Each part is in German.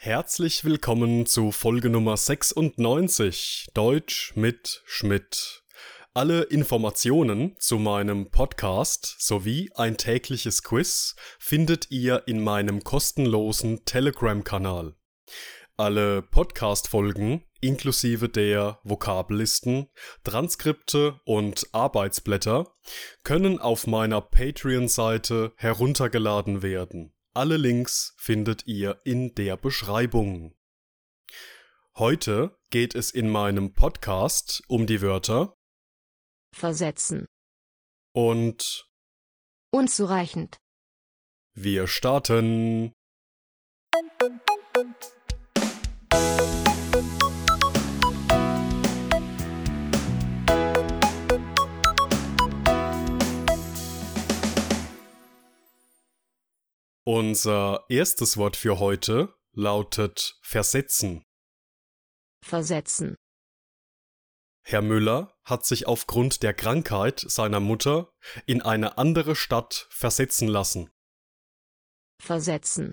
Herzlich willkommen zu Folge Nummer 96 Deutsch mit Schmidt. Alle Informationen zu meinem Podcast sowie ein tägliches Quiz findet ihr in meinem kostenlosen Telegram-Kanal. Alle Podcast-Folgen inklusive der Vokabellisten, Transkripte und Arbeitsblätter können auf meiner Patreon-Seite heruntergeladen werden. Alle Links findet ihr in der Beschreibung. Heute geht es in meinem Podcast um die Wörter versetzen, und unzureichend, wir starten. Unser erstes Wort für heute lautet versetzen. versetzen, Herr Müller hat sich aufgrund der Krankheit seiner Mutter in eine andere Stadt versetzen lassen. versetzen,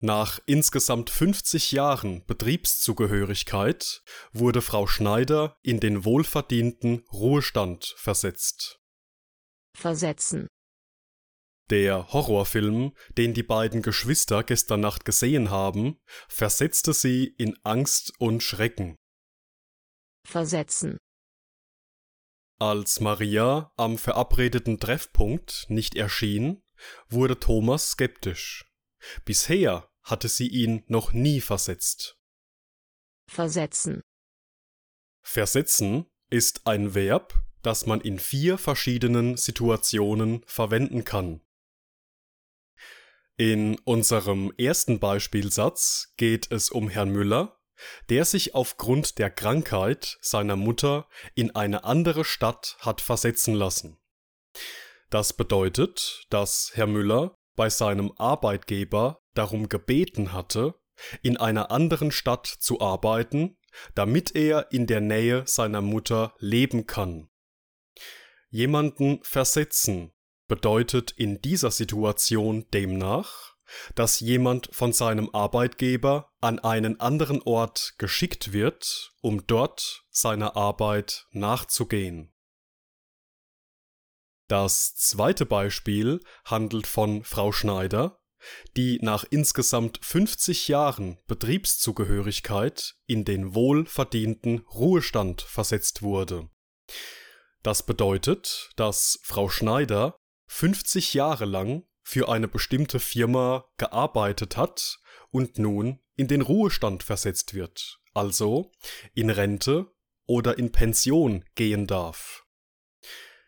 Nach insgesamt 50 Jahren Betriebszugehörigkeit wurde Frau Schneider in den wohlverdienten Ruhestand versetzt. versetzen, Der Horrorfilm, den die beiden Geschwister gestern Nacht gesehen haben, versetzte sie in Angst und Schrecken. versetzen, Als Maria am verabredeten Treffpunkt nicht erschien, wurde Thomas skeptisch. Bisher hatte sie ihn noch nie versetzt. versetzen, Versetzen ist ein Verb, das man in vier verschiedenen Situationen verwenden kann. In unserem ersten Beispielsatz geht es um Herrn Müller, der sich aufgrund der Krankheit seiner Mutter in eine andere Stadt hat versetzen lassen. Das bedeutet, dass Herr Müller bei seinem Arbeitgeber darum gebeten hatte, in einer anderen Stadt zu arbeiten, damit er in der Nähe seiner Mutter leben kann. Jemanden versetzen bedeutet in dieser Situation demnach, dass jemand von seinem Arbeitgeber an einen anderen Ort geschickt wird, um dort seiner Arbeit nachzugehen. Das zweite Beispiel handelt von Frau Schneider, die nach insgesamt 50 Jahren Betriebszugehörigkeit in den wohlverdienten Ruhestand versetzt wurde. Das bedeutet, dass Frau Schneider 50 Jahre lang für eine bestimmte Firma gearbeitet hat und nun in den Ruhestand versetzt wird, also in Rente oder in Pension gehen darf.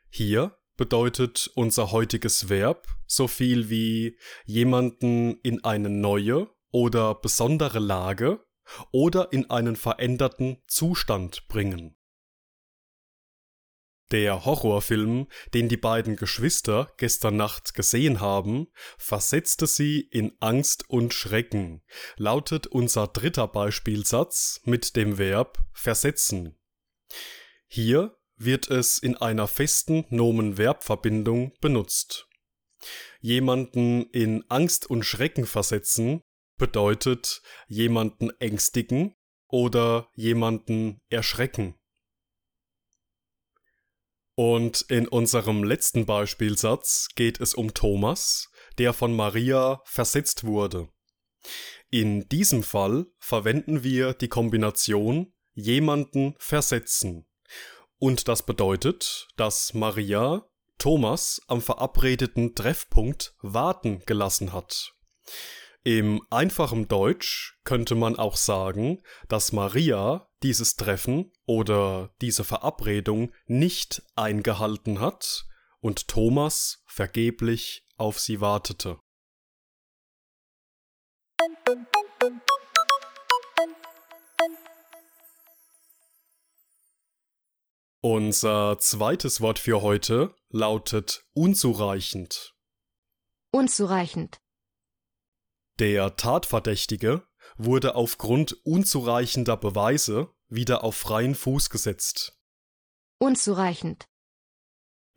Hier bedeutet unser heutiges Verb so viel wie jemanden in eine neue oder besondere Lage oder in einen veränderten Zustand bringen. Der Horrorfilm, den die beiden Geschwister gestern Nacht gesehen haben, versetzte sie in Angst und Schrecken, lautet unser dritter Beispielsatz mit dem Verb versetzen. Hier wird es in einer festen Nomen-Verb-Verbindung benutzt. Jemanden in Angst und Schrecken versetzen bedeutet jemanden ängstigen oder jemanden erschrecken. Und in unserem letzten Beispielsatz geht es um Thomas, der von Maria versetzt wurde. In diesem Fall verwenden wir die Kombination jemanden versetzen. Und das bedeutet, dass Maria Thomas am verabredeten Treffpunkt warten gelassen hat. Im einfachen Deutsch könnte man auch sagen, dass Maria dieses Treffen oder diese Verabredung nicht eingehalten hat und Thomas vergeblich auf sie wartete. Unser zweites Wort für heute lautet unzureichend. unzureichend, Der Tatverdächtige wurde aufgrund unzureichender Beweise wieder auf freien Fuß gesetzt. unzureichend,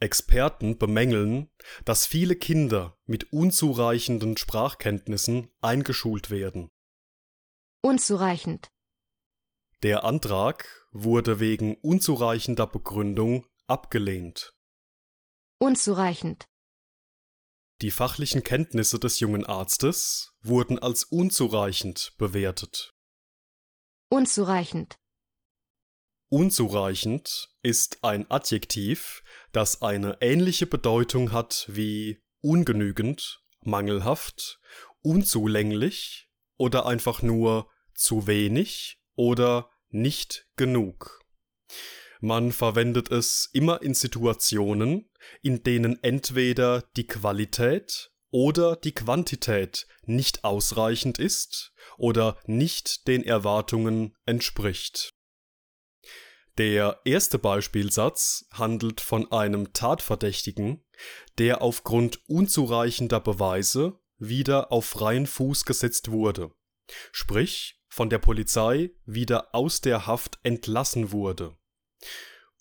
Experten bemängeln, dass viele Kinder mit unzureichenden Sprachkenntnissen eingeschult werden. unzureichend, Der Antrag wurde wegen unzureichender Begründung abgelehnt. unzureichend, Die fachlichen Kenntnisse des jungen Arztes wurden als unzureichend bewertet. unzureichend, Unzureichend ist ein Adjektiv, das eine ähnliche Bedeutung hat wie ungenügend, mangelhaft, unzulänglich oder einfach nur zu wenig oder nicht genug. Man verwendet es immer in Situationen, in denen entweder die Qualität oder die Quantität nicht ausreichend ist oder nicht den Erwartungen entspricht. Der erste Beispielsatz handelt von einem Tatverdächtigen, der aufgrund unzureichender Beweise wieder auf freien Fuß gesetzt wurde, sprich von der Polizei wieder aus der Haft entlassen wurde.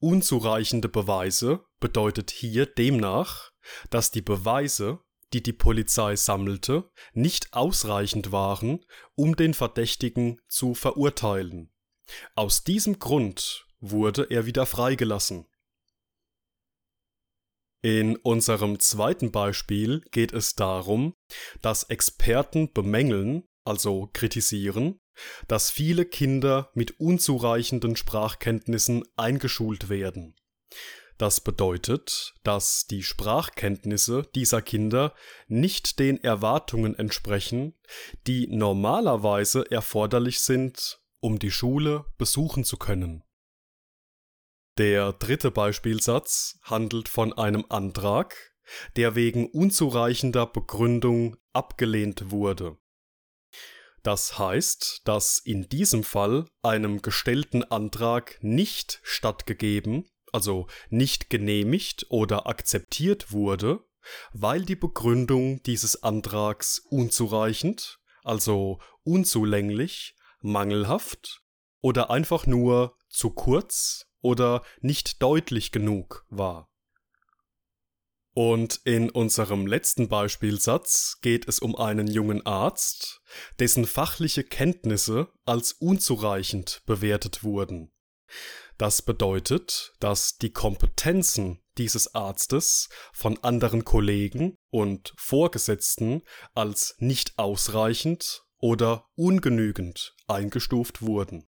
Unzureichende Beweise bedeutet hier demnach, dass die Beweise, die die Polizei sammelte, nicht ausreichend waren, um den Verdächtigen zu verurteilen. Aus diesem Grund wurde er wieder freigelassen. In unserem zweiten Beispiel geht es darum, dass Experten bemängeln, also kritisieren, dass viele Kinder mit unzureichenden Sprachkenntnissen eingeschult werden. Das bedeutet, dass die Sprachkenntnisse dieser Kinder nicht den Erwartungen entsprechen, die normalerweise erforderlich sind, um die Schule besuchen zu können. Der dritte Beispielsatz handelt von einem Antrag, der wegen unzureichender Begründung abgelehnt wurde. Das heißt, dass in diesem Fall einem gestellten Antrag nicht stattgegeben, also nicht genehmigt oder akzeptiert wurde, weil die Begründung dieses Antrags unzureichend, also unzulänglich, mangelhaft oder einfach nur zu kurz oder nicht deutlich genug war. Und in unserem letzten Beispielsatz geht es um einen jungen Arzt, dessen fachliche Kenntnisse als unzureichend bewertet wurden. Das bedeutet, dass die Kompetenzen dieses Arztes von anderen Kollegen und Vorgesetzten als nicht ausreichend oder ungenügend eingestuft wurden.